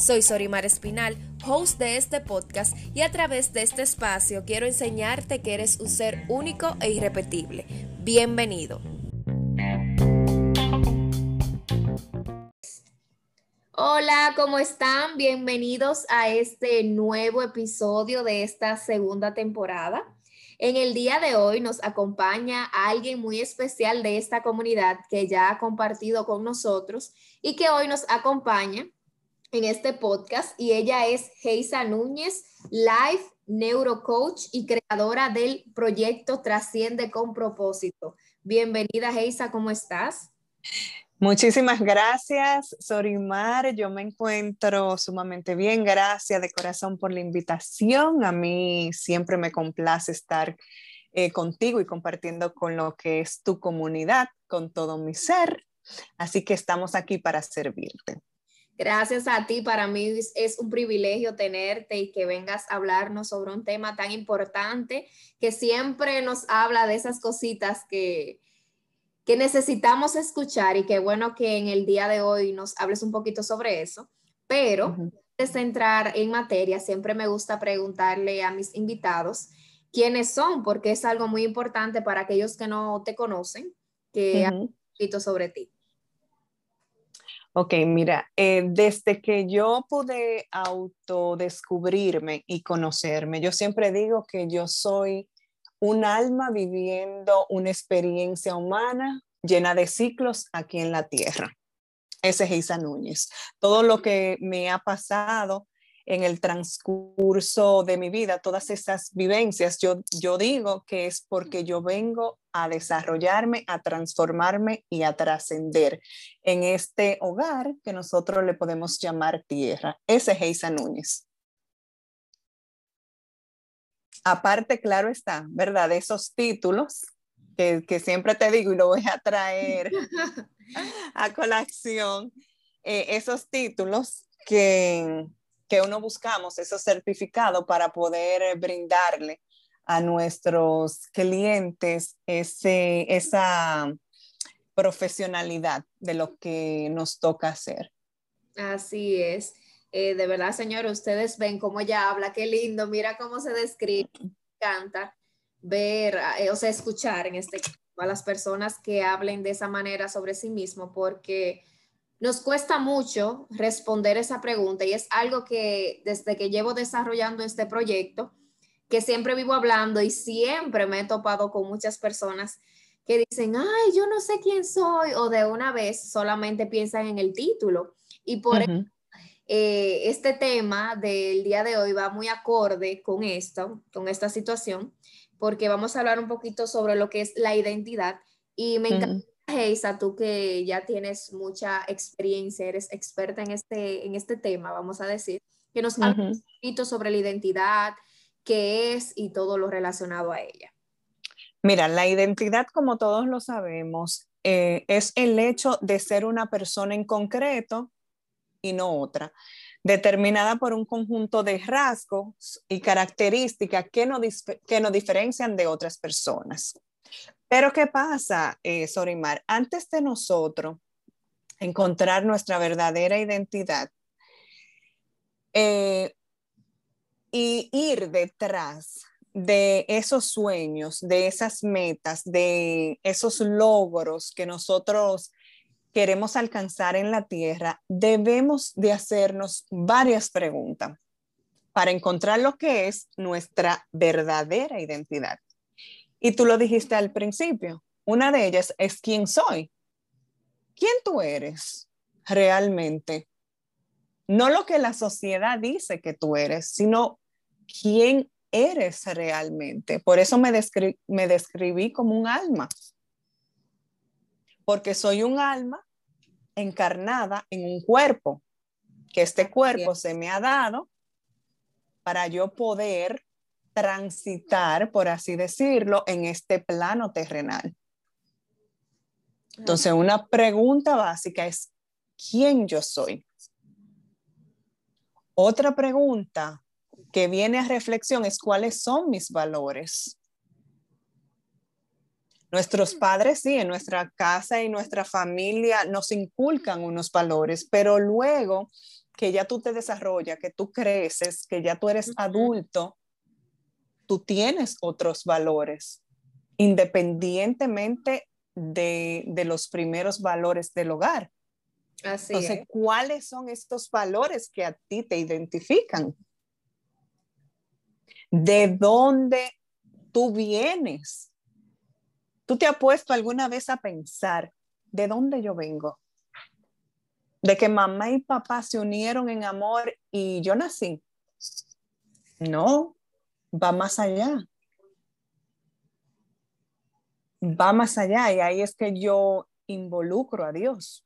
Soy Sorimar Espinal, host de este podcast y a través de este espacio quiero enseñarte que eres un ser único e irrepetible. Bienvenido. Hola, ¿cómo están? Bienvenidos a este nuevo episodio de esta segunda temporada. En el día de hoy nos acompaña alguien muy especial de esta comunidad que ya ha compartido con nosotros y que hoy nos acompaña en este podcast y ella es Geisa Núñez, Life Neurocoach y creadora del proyecto Trasciende con propósito. Bienvenida Geisa, ¿cómo estás? Muchísimas gracias, Sorimar. Yo me encuentro sumamente bien. Gracias de corazón por la invitación. A mí siempre me complace estar eh, contigo y compartiendo con lo que es tu comunidad, con todo mi ser. Así que estamos aquí para servirte. Gracias a ti, para mí es un privilegio tenerte y que vengas a hablarnos sobre un tema tan importante que siempre nos habla de esas cositas que, que necesitamos escuchar y qué bueno que en el día de hoy nos hables un poquito sobre eso. Pero antes de entrar en materia, siempre me gusta preguntarle a mis invitados quiénes son, porque es algo muy importante para aquellos que no te conocen, que un poquito sobre ti. Ok, mira, eh, desde que yo pude autodescubrirme y conocerme, yo siempre digo que yo soy un alma viviendo una experiencia humana llena de ciclos aquí en la tierra. Ese es Isa Núñez. Todo lo que me ha pasado en el transcurso de mi vida, todas esas vivencias, yo, yo digo que es porque yo vengo a desarrollarme, a transformarme y a trascender en este hogar que nosotros le podemos llamar tierra. Ese es Isa Núñez. Aparte, claro está, ¿verdad? Esos títulos que, que siempre te digo y lo voy a traer a colación, eh, esos títulos que que uno buscamos esos certificados para poder eh, brindarle a nuestros clientes ese, esa profesionalidad de lo que nos toca hacer. Así es. Eh, de verdad, señor, ustedes ven cómo ella habla, qué lindo, mira cómo se describe, me encanta ver, eh, o sea, escuchar en este a las personas que hablen de esa manera sobre sí mismo, porque nos cuesta mucho responder esa pregunta y es algo que desde que llevo desarrollando este proyecto, que siempre vivo hablando y siempre me he topado con muchas personas que dicen, ay, yo no sé quién soy, o de una vez solamente piensan en el título. Y por eh, este tema del día de hoy va muy acorde con esto, con esta situación, porque vamos a hablar un poquito sobre lo que es la identidad. Y me encanta Geisa, tú que ya tienes mucha experiencia, eres experta en este, en este tema, vamos a decir, que nos hables un poquito sobre la identidad, qué es y todo lo relacionado a ella. Mira, la identidad, como todos lo sabemos, eh, es el hecho de ser una persona en concreto y no otra, determinada por un conjunto de rasgos y características que nos, que nos diferencian de otras personas. Pero ¿qué pasa, eh, Sorimar? Antes de nosotros encontrar nuestra verdadera identidad eh, y ir detrás de esos sueños, de esas metas, de esos logros que nosotros queremos alcanzar en la tierra, debemos de hacernos varias preguntas para encontrar lo que es nuestra verdadera identidad. Y tú lo dijiste al principio, una de ellas es quién soy. ¿Quién tú eres realmente? No lo que la sociedad dice que tú eres, sino quién eres realmente. Por eso me, me describí como un alma, porque soy un alma encarnada en un cuerpo. que este cuerpo se me ha dado para yo poder transitar, por así decirlo, en este plano terrenal. Entonces, una pregunta básica es, ¿quién yo soy? Otra pregunta que viene a reflexión es cuáles son mis valores. Nuestros padres, sí, en nuestra casa y nuestra familia nos inculcan unos valores, pero luego que ya tú te desarrollas, que tú creces, que ya tú eres adulto, tú tienes otros valores, independientemente de, de los primeros valores del hogar. Así Entonces, ¿cuáles son estos valores que a ti te identifican? ¿De dónde tú vienes? ¿Tú te has puesto alguna vez a pensar, ¿de dónde yo vengo? De que mamá y papá se unieron en amor y yo nací. No, va más allá. Va más allá y ahí es que yo involucro a Dios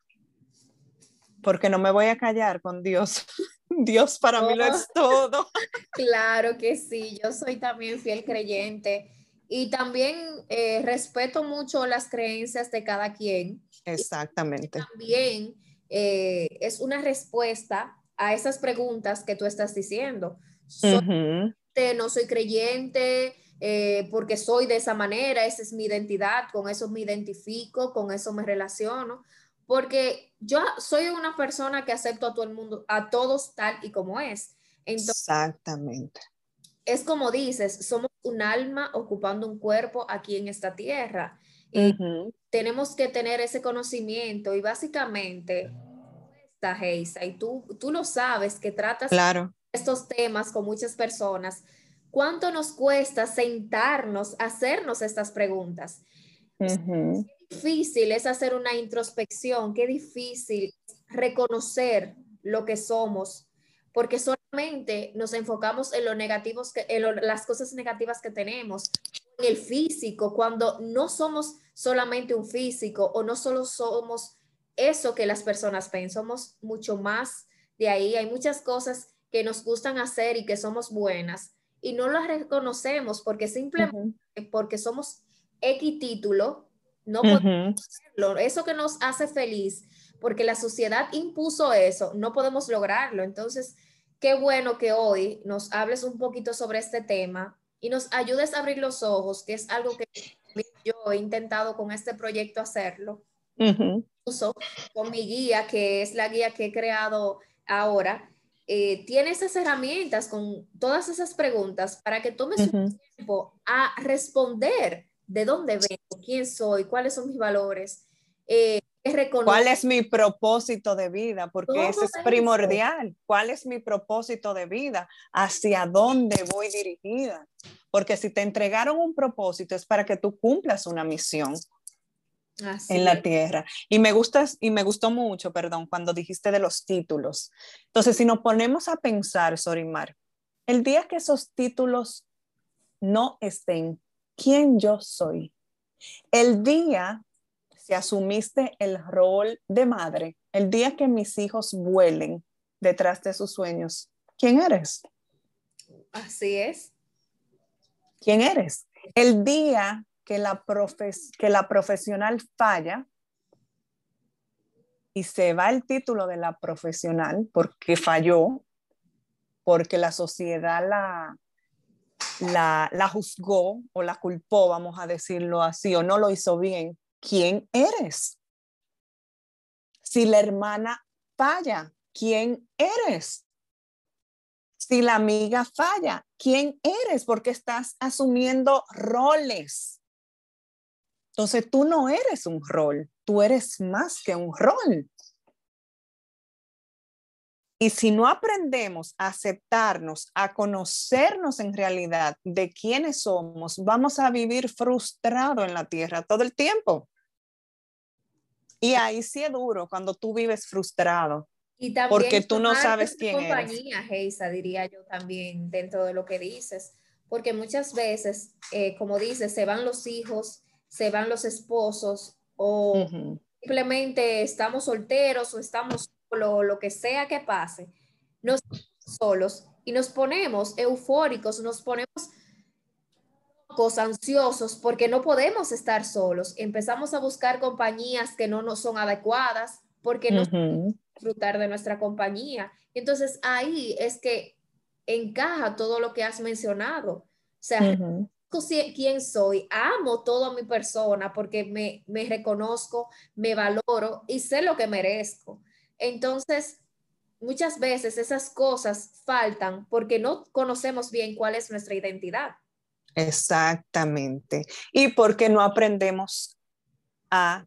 porque no me voy a callar con Dios. Dios para mí lo es todo. Claro que sí, yo soy también fiel creyente y también eh, respeto mucho las creencias de cada quien. Exactamente. también eh, es una respuesta a esas preguntas que tú estás diciendo. No soy creyente, eh, porque soy de esa manera, esa es mi identidad, con eso me identifico, con eso me relaciono porque yo soy una persona que acepto a todo el mundo, a todos tal y como es. Exactamente. Es como dices, somos un alma ocupando un cuerpo aquí en esta tierra. Y tenemos que tener ese conocimiento y básicamente, esta Geisa, y tú, tú lo sabes que tratas estos temas con muchas personas, ¿cuánto nos cuesta sentarnos hacernos estas preguntas? difícil es hacer una introspección, qué difícil reconocer lo que somos, porque solamente nos enfocamos en lo negativos que, en las cosas negativas que tenemos, en el físico, cuando no somos solamente un físico o no solo somos eso que las personas ven, somos mucho más de ahí. Hay muchas cosas que nos gustan hacer y que somos buenas y no las reconocemos porque simplemente porque somos X título no podemos hacerlo. Eso que nos hace feliz, porque la sociedad impuso eso, no podemos lograrlo. Entonces, qué bueno que hoy nos hables un poquito sobre este tema y nos ayudes a abrir los ojos, que es algo que yo he intentado con este proyecto hacerlo. Incluso con mi guía, que es la guía que he creado ahora, eh, tiene esas herramientas con todas esas preguntas para que tomes un tiempo a responder de dónde vengo, quién soy, cuáles son mis valores. Eh, ¿Cuál es mi propósito de vida? Porque eso es primordial. ¿Cuál es mi propósito de vida? ¿Hacia dónde voy dirigida? Porque si te entregaron un propósito es para que tú cumplas una misión en la tierra. Y me gustas y me gustó mucho, perdón, cuando dijiste de los títulos. Entonces, si nos ponemos a pensar, Sorimar, el día que esos títulos no estén quién yo soy. El día si asumiste el rol de madre, el día que mis hijos vuelen detrás de sus sueños, ¿quién eres? Así es. ¿Quién eres? El día que la, que la profesional falla y se va el título de la profesional porque falló, porque la sociedad la, la, la juzgó o la culpó, vamos a decirlo así, o no lo hizo bien, ¿quién eres? Si la hermana falla, ¿quién eres? Si la amiga falla, ¿quién eres? Porque estás asumiendo roles. Entonces tú no eres un rol, tú eres más que un rol. Y si no aprendemos a aceptarnos, a conocernos en realidad de quiénes somos, vamos a vivir frustrado en la tierra todo el tiempo. Y ahí sí es duro cuando tú vives frustrado. Y también porque tú no sabes quién compañía, eres. Geisa, diría yo también dentro de lo que dices, porque muchas veces, eh, como dices, se van los hijos, se van los esposos o simplemente estamos solteros o estamos lo, lo que sea que pase, nos solos y nos ponemos eufóricos, nos ponemos ansiosos porque no podemos estar solos. Empezamos a buscar compañías que no nos son adecuadas porque no disfrutar de nuestra compañía. Entonces ahí es que encaja todo lo que has mencionado. O sea, quién soy, amo todo a mi persona porque me, me reconozco, me valoro y sé lo que merezco. Entonces, muchas veces esas cosas faltan porque no conocemos bien cuál es nuestra identidad. Exactamente. Y porque no aprendemos a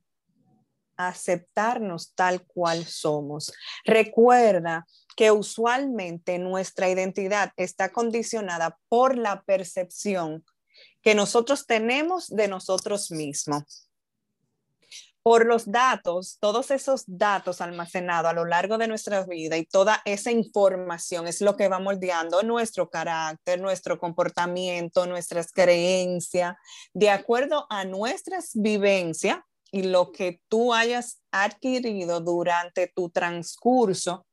aceptarnos tal cual somos. Recuerda que usualmente nuestra identidad está condicionada por la percepción que nosotros tenemos de nosotros mismos por los datos, todos esos datos almacenados a lo largo de nuestra vida y toda esa información es lo que va moldeando nuestro carácter, nuestro comportamiento, nuestras creencias, de acuerdo a nuestras vivencias y lo que tú hayas adquirido durante tu transcurso,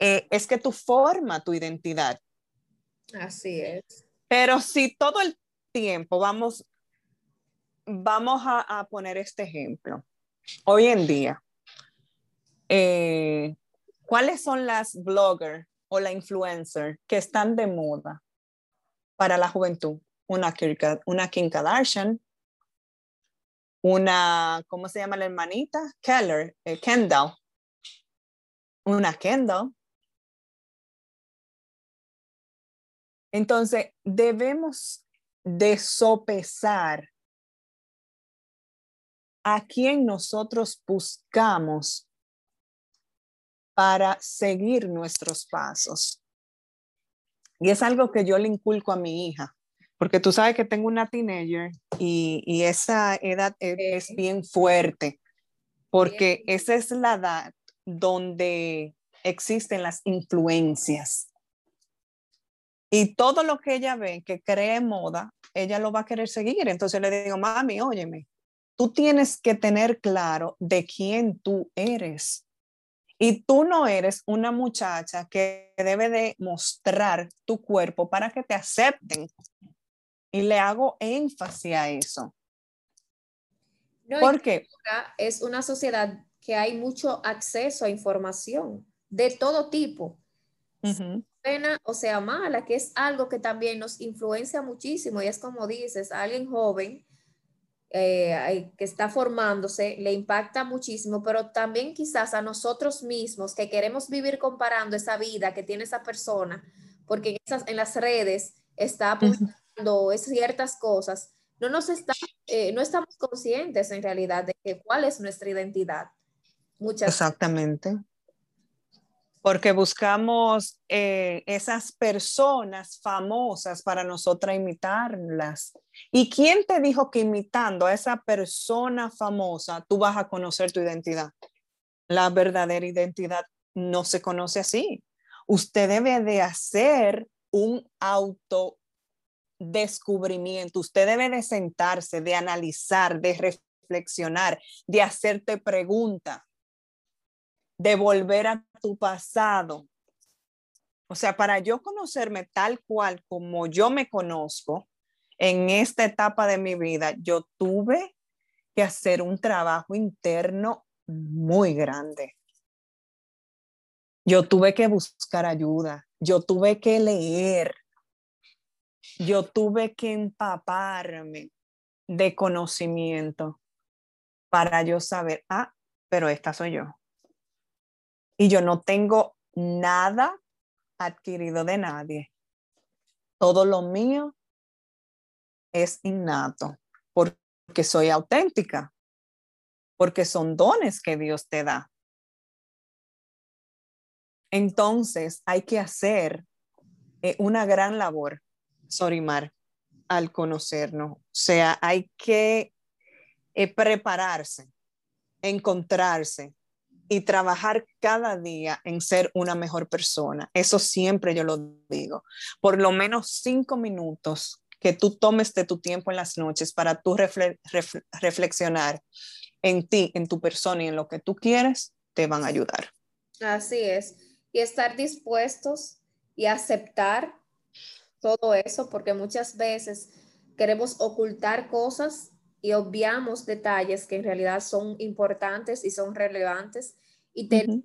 eh, es que tú forma tu identidad. Así es. Pero si todo el tiempo vamos vamos a, poner este ejemplo. Hoy en día, eh, ¿cuáles son las bloggers o la influencer que están de moda para la juventud? Una, una Kim Kardashian, una, ¿cómo se llama la hermanita? Keller, eh, Kendall. Una Kendall. Entonces, debemos de sopesar a quien nosotros buscamos para seguir nuestros pasos. Y es algo que yo le inculco a mi hija, porque tú sabes que tengo una teenager y, esa edad es, bien fuerte, porque esa es la edad donde existen las influencias. Y todo lo que ella ve que cree moda, ella lo va a querer seguir. Entonces le digo, mami, óyeme, tú tienes que tener claro de quién tú eres. Y tú no eres una muchacha que debe de mostrar tu cuerpo para que te acepten. Y le hago énfasis a eso. No, Porque es una sociedad que hay mucho acceso a información de todo tipo. Buena o sea mala, que es algo que también nos influencia muchísimo. Y es como dices, alguien joven eh, que está formándose le impacta muchísimo, pero también quizás a nosotros mismos que queremos vivir comparando esa vida que tiene esa persona, porque en, esas, en las redes está publicando ciertas cosas, no nos está, eh, no estamos conscientes en realidad de que, cuál es nuestra identidad. Muchas Exactamente porque buscamos eh, esas personas famosas para nosotras imitarlas. ¿Y quién te dijo que imitando a esa persona famosa tú vas a conocer tu identidad? La verdadera identidad no se conoce así. Usted debe de hacer un autodescubrimiento. Usted debe de sentarse, de analizar, de reflexionar, de hacerte preguntas de volver a tu pasado. O sea, para yo conocerme tal cual como yo me conozco en esta etapa de mi vida, yo tuve que hacer un trabajo interno muy grande. Yo tuve que buscar ayuda, yo tuve que leer, yo tuve que empaparme de conocimiento para yo saber, ah, pero esta soy yo y yo no tengo nada adquirido de nadie. Todo lo mío es innato porque soy auténtica, porque son dones que Dios te da. Entonces hay que hacer eh, una gran labor, Sorimar, al conocernos. O sea, hay que eh, prepararse, encontrarse, y trabajar cada día en ser una mejor persona. Eso siempre yo lo digo. Por lo menos cinco minutos que tú tomes de tu tiempo en las noches para tú reflexionar en ti, en tu persona y en lo que tú quieres, te van a ayudar. Así es. y estar dispuestos y aceptar todo eso, porque muchas veces queremos ocultar cosas y obviamos detalles que en realidad son importantes y son relevantes. Y tenemos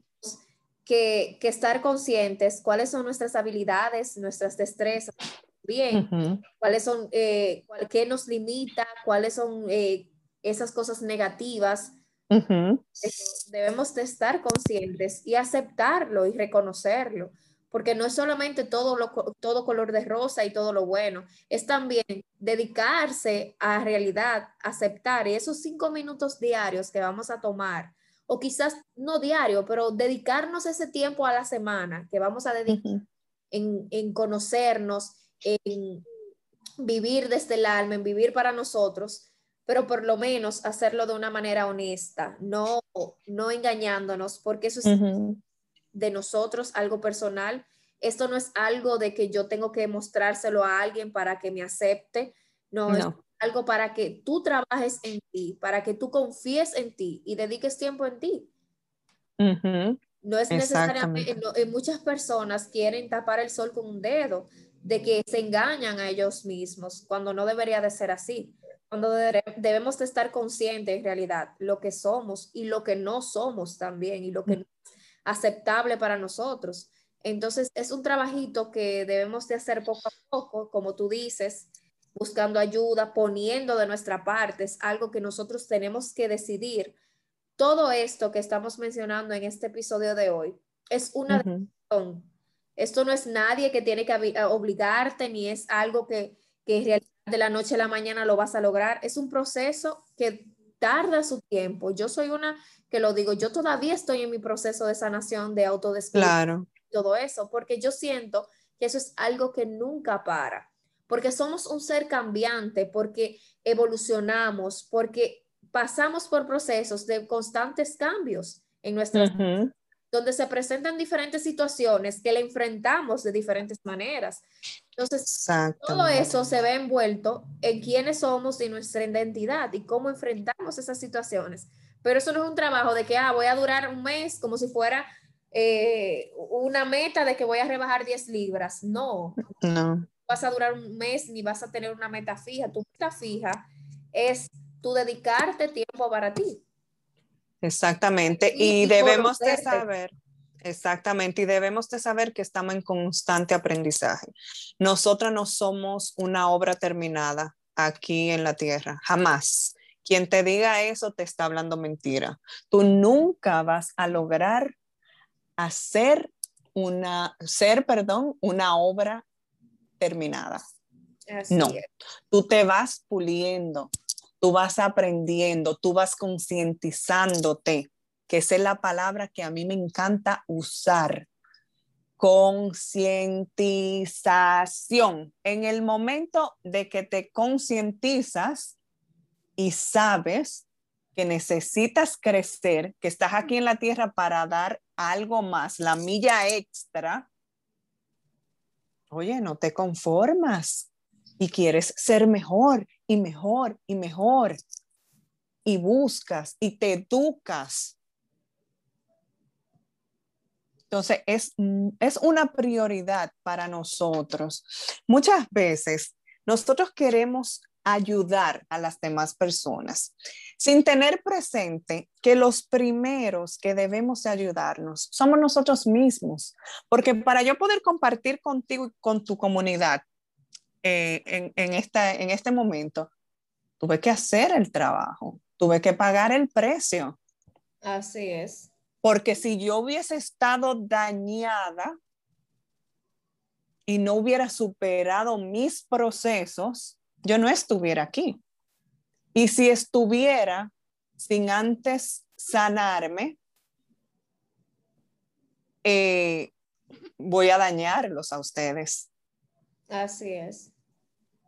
que, estar conscientes cuáles son nuestras habilidades, nuestras destrezas, bien, cuáles son, eh, qué nos limita, cuáles son eh, esas cosas negativas. Debemos de estar conscientes y aceptarlo y reconocerlo porque no es solamente todo, lo, todo color de rosa y todo lo bueno, es también dedicarse a realidad, aceptar y esos cinco minutos diarios que vamos a tomar, o quizás no diario, pero dedicarnos ese tiempo a la semana que vamos a dedicar en, en conocernos, en vivir desde el alma, en vivir para nosotros, pero por lo menos hacerlo de una manera honesta, no, no engañándonos, porque eso es de nosotros, algo personal. Esto no es algo de que yo tengo que mostrárselo a alguien para que me acepte. No, es algo para que tú trabajes en ti, para que tú confíes en ti y dediques tiempo en ti. No es necesariamente, muchas personas quieren tapar el sol con un dedo, de que se engañan a ellos mismos, cuando no debería de ser así. Cuando debemos de estar conscientes en realidad lo que somos y lo que no somos también y lo que aceptable para nosotros. Entonces, es un trabajito que debemos de hacer poco a poco, como tú dices, buscando ayuda, poniendo de nuestra parte, es algo que nosotros tenemos que decidir. Todo esto que estamos mencionando en este episodio de hoy es una decisión. Esto no es nadie que tiene que obligarte, ni es algo que, que de la noche a la mañana lo vas a lograr. Es un proceso que tarda su tiempo. Yo soy una que lo digo, yo todavía estoy en mi proceso de sanación, de autodescubrimiento, claro. todo eso, porque yo siento que eso es algo que nunca para, porque somos un ser cambiante, porque evolucionamos, porque pasamos por procesos de constantes cambios en nuestras donde se presentan diferentes situaciones que le enfrentamos de diferentes maneras. Entonces, todo eso se ve envuelto en quiénes somos y nuestra identidad y cómo enfrentamos esas situaciones. Pero eso no es un trabajo de que, ah, voy a durar un mes como si fuera eh, una meta de que voy a rebajar 10 libras. No. No. Vas a durar un mes ni vas a tener una meta fija. Tu meta fija es tu dedicarte tiempo para ti. Exactamente. Y, debemos de saber. Exactamente, y debemos de saber que estamos en constante aprendizaje. Nosotros no somos una obra terminada aquí en la tierra, jamás. Quien te diga eso te está hablando mentira. Tú nunca vas a lograr hacer una, ser, perdón, una obra terminada. no, tú te vas puliendo, tú vas aprendiendo, tú vas concientizándote, que esa es la palabra que a mí me encanta usar. Concientización. En el momento de que te concientizas, y sabes que necesitas crecer, que estás aquí en la tierra para dar algo más, la milla extra, oye, no te conformas y quieres ser mejor y mejor y mejor y buscas y te educas. Entonces, es, es una prioridad para nosotros. Muchas veces nosotros queremos ayudar a las demás personas, sin tener presente que los primeros que debemos ayudarnos somos nosotros mismos, porque para yo poder compartir contigo y con tu comunidad eh, en, en, esta, en este momento, tuve que hacer el trabajo, tuve que pagar el precio. Así es. Porque si yo hubiese estado dañada y no hubiera superado mis procesos, yo no estuviera aquí. Y si estuviera sin antes sanarme, eh, voy a dañarlos a ustedes. Así es.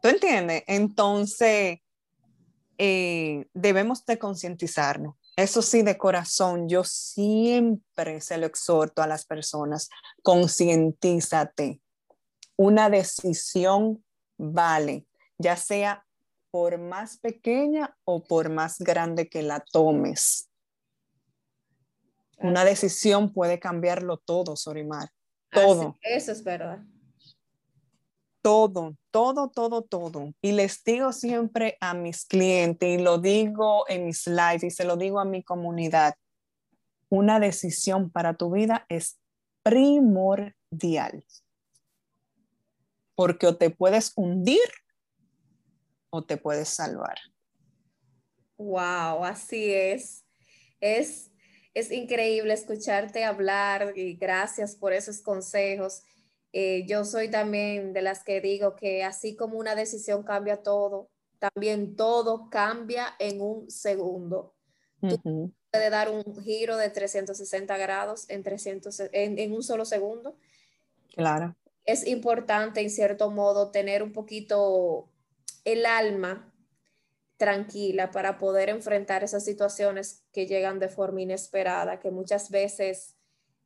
¿Tú entiendes? Entonces, eh, debemos de concientizarnos. Eso sí, de corazón, yo siempre se lo exhorto a las personas, concientízate. Una decisión vale ya sea por más pequeña o por más grande que la tomes. Una decisión puede cambiarlo todo, Sorimar. Todo. eso es verdad. Todo, todo, todo, todo. Y les digo siempre a mis clientes, y lo digo en mis lives, y se lo digo a mi comunidad, una decisión para tu vida es primordial. Porque o te puedes hundir o te puedes salvar. Wow, así es. Es es increíble escucharte hablar y gracias por esos consejos. Eh, yo soy también de las que digo que así como una decisión cambia todo, también todo cambia en un segundo. Tú puedes dar un giro de 360 grados en, 300, en, en un solo segundo. Claro. Es importante, en cierto modo, tener un poquito el alma tranquila para poder enfrentar esas situaciones que llegan de forma inesperada, que muchas veces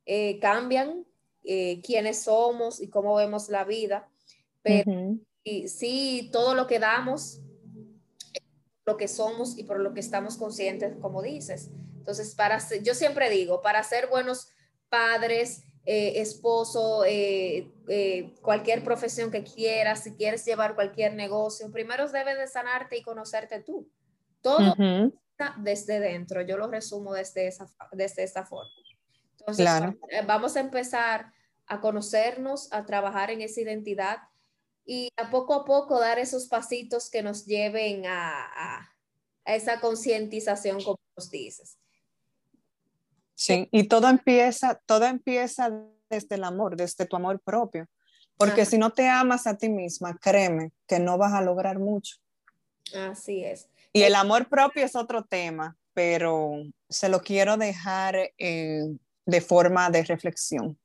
eh, cambian eh, quiénes somos y cómo vemos la vida. Pero y, sí, todo lo que damos, lo que somos y por lo que estamos conscientes, como dices. Entonces, para yo siempre digo, para ser buenos padres, eh, esposo, eh, eh, cualquier profesión que quieras, si quieres llevar cualquier negocio, primero debes de sanarte y conocerte tú. Todo desde dentro. Yo lo resumo desde esa, desde esta forma. Entonces, vamos a empezar a conocernos, a trabajar en esa identidad y a poco a poco dar esos pasitos que nos lleven a, a, a esa concientización, como nos dices. Sí, y todo empieza, todo empieza desde el amor, desde tu amor propio. Porque si no te amas a ti misma, créeme que no vas a lograr mucho. Así es. Y el amor propio es otro tema, pero se lo quiero dejar eh, de forma de reflexión.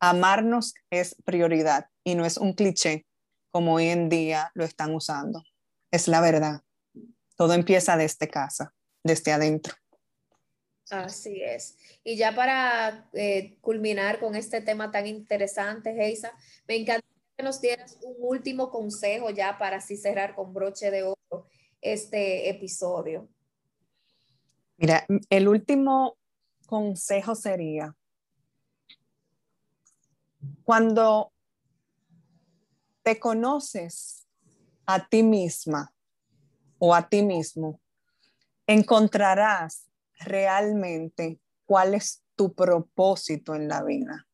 Amarnos es prioridad y no es un cliché como hoy en día lo están usando. Es la verdad. Todo empieza desde casa, desde adentro. Así es. Y ya para eh, culminar con este tema tan interesante, Geisa, me encantaría que nos dieras un último consejo ya para así cerrar con broche de oro este episodio. Mira, el último consejo sería, cuando te conoces a ti misma o a ti mismo, encontrarás realmente cuál es tu propósito en la vida.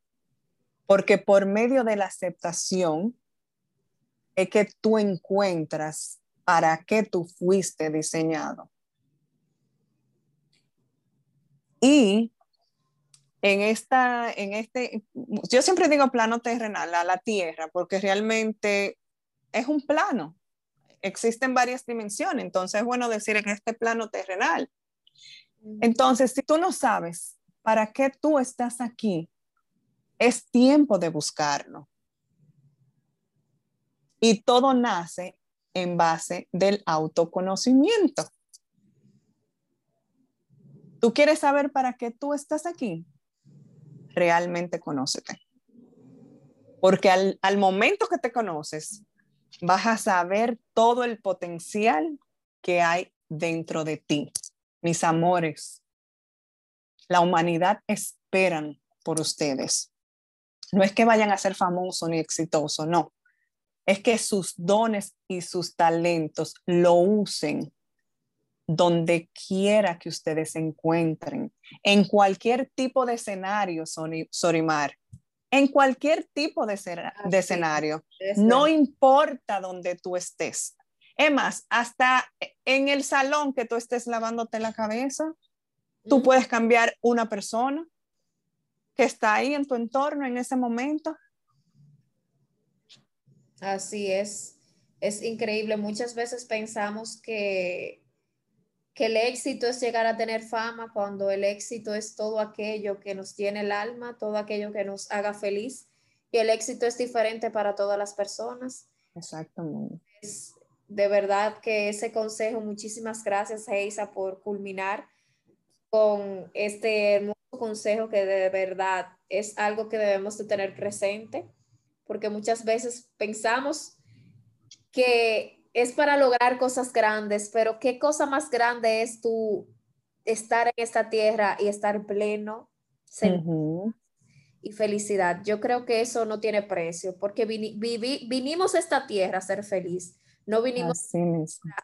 Porque por medio de la aceptación es que tú encuentras para qué tú fuiste diseñado. Y en esta, en este, yo siempre digo plano terrenal, a la tierra, porque realmente es un plano. Existen varias dimensiones, entonces es bueno decir en este plano terrenal entonces, si tú no sabes para qué tú estás aquí, es tiempo de buscarlo. Y todo nace en base del autoconocimiento. ¿Tú quieres saber para qué tú estás aquí? Realmente conócete. Porque al, al momento que te conoces, vas a saber todo el potencial que hay dentro de ti mis amores, la humanidad esperan por ustedes. No es que vayan a ser famosos ni exitosos, no. Es que sus dones y sus talentos lo usen donde quiera que ustedes se encuentren, en cualquier tipo de escenario, Sorimar, en cualquier tipo de, de escenario, no importa donde tú estés. Es más, hasta en el salón que tú estés lavándote la cabeza, tú puedes cambiar una persona que está ahí en tu entorno en ese momento. Así es, es increíble. Muchas veces pensamos que, que el éxito es llegar a tener fama cuando el éxito es todo aquello que nos tiene el alma, todo aquello que nos haga feliz. Y el éxito es diferente para todas las personas. Exactamente de verdad que ese consejo, muchísimas gracias, Heisa, por culminar con este hermoso consejo que de verdad es algo que debemos de tener presente, porque muchas veces pensamos que es para lograr cosas grandes, pero qué cosa más grande es tú estar en esta tierra y estar pleno, y felicidad. Yo creo que eso no tiene precio, porque vinimos a esta tierra a ser feliz. No vinimos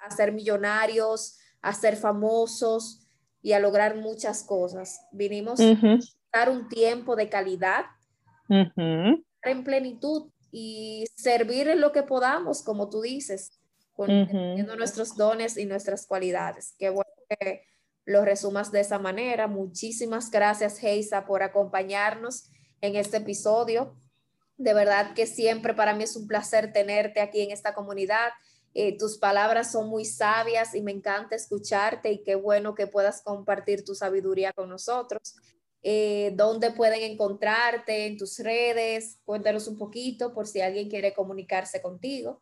a ser millonarios, a ser famosos y a lograr muchas cosas. Vinimos a dar un tiempo de calidad, en plenitud y servir en lo que podamos, como tú dices, con nuestros dones y nuestras cualidades. Qué bueno que lo resumas de esa manera. Muchísimas gracias, Heisa, por acompañarnos en este episodio. De verdad que siempre para mí es un placer tenerte aquí en esta comunidad. Eh, tus palabras son muy sabias y me encanta escucharte y qué bueno que puedas compartir tu sabiduría con nosotros. Eh, ¿Dónde pueden encontrarte en tus redes? Cuéntanos un poquito por si alguien quiere comunicarse contigo.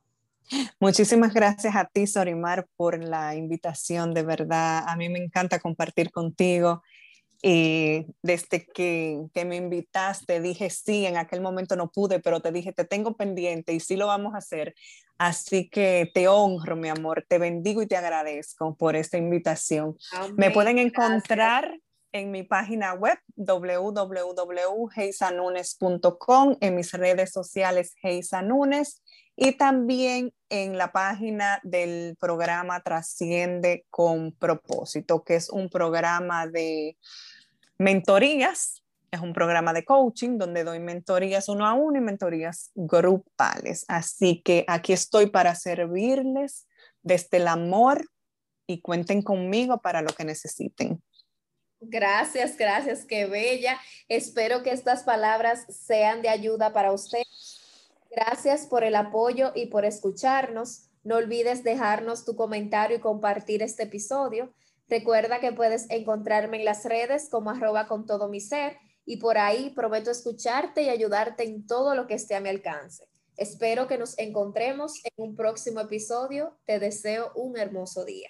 Muchísimas gracias a ti, Sorimar, por la invitación. De verdad, a mí me encanta compartir contigo. Y desde que, que, me invitaste, dije sí, en aquel momento no pude, pero te dije, te tengo pendiente y sí lo vamos a hacer. Así que te honro, mi amor, te bendigo y te agradezco por esta invitación. Me pueden encontrar en mi página web www.heisanunes.com, en mis redes sociales Heisanunes y también en la página del programa Trasciende con propósito, que es un programa de mentorías, es un programa de coaching donde doy mentorías uno a uno y mentorías grupales. Así que aquí estoy para servirles desde el amor y cuenten conmigo para lo que necesiten. Gracias, gracias, qué bella. Espero que estas palabras sean de ayuda para usted. Gracias por el apoyo y por escucharnos. No olvides dejarnos tu comentario y compartir este episodio. Recuerda que puedes encontrarme en las redes como arroba con todo mi ser y por ahí prometo escucharte y ayudarte en todo lo que esté a mi alcance. Espero que nos encontremos en un próximo episodio. Te deseo un hermoso día.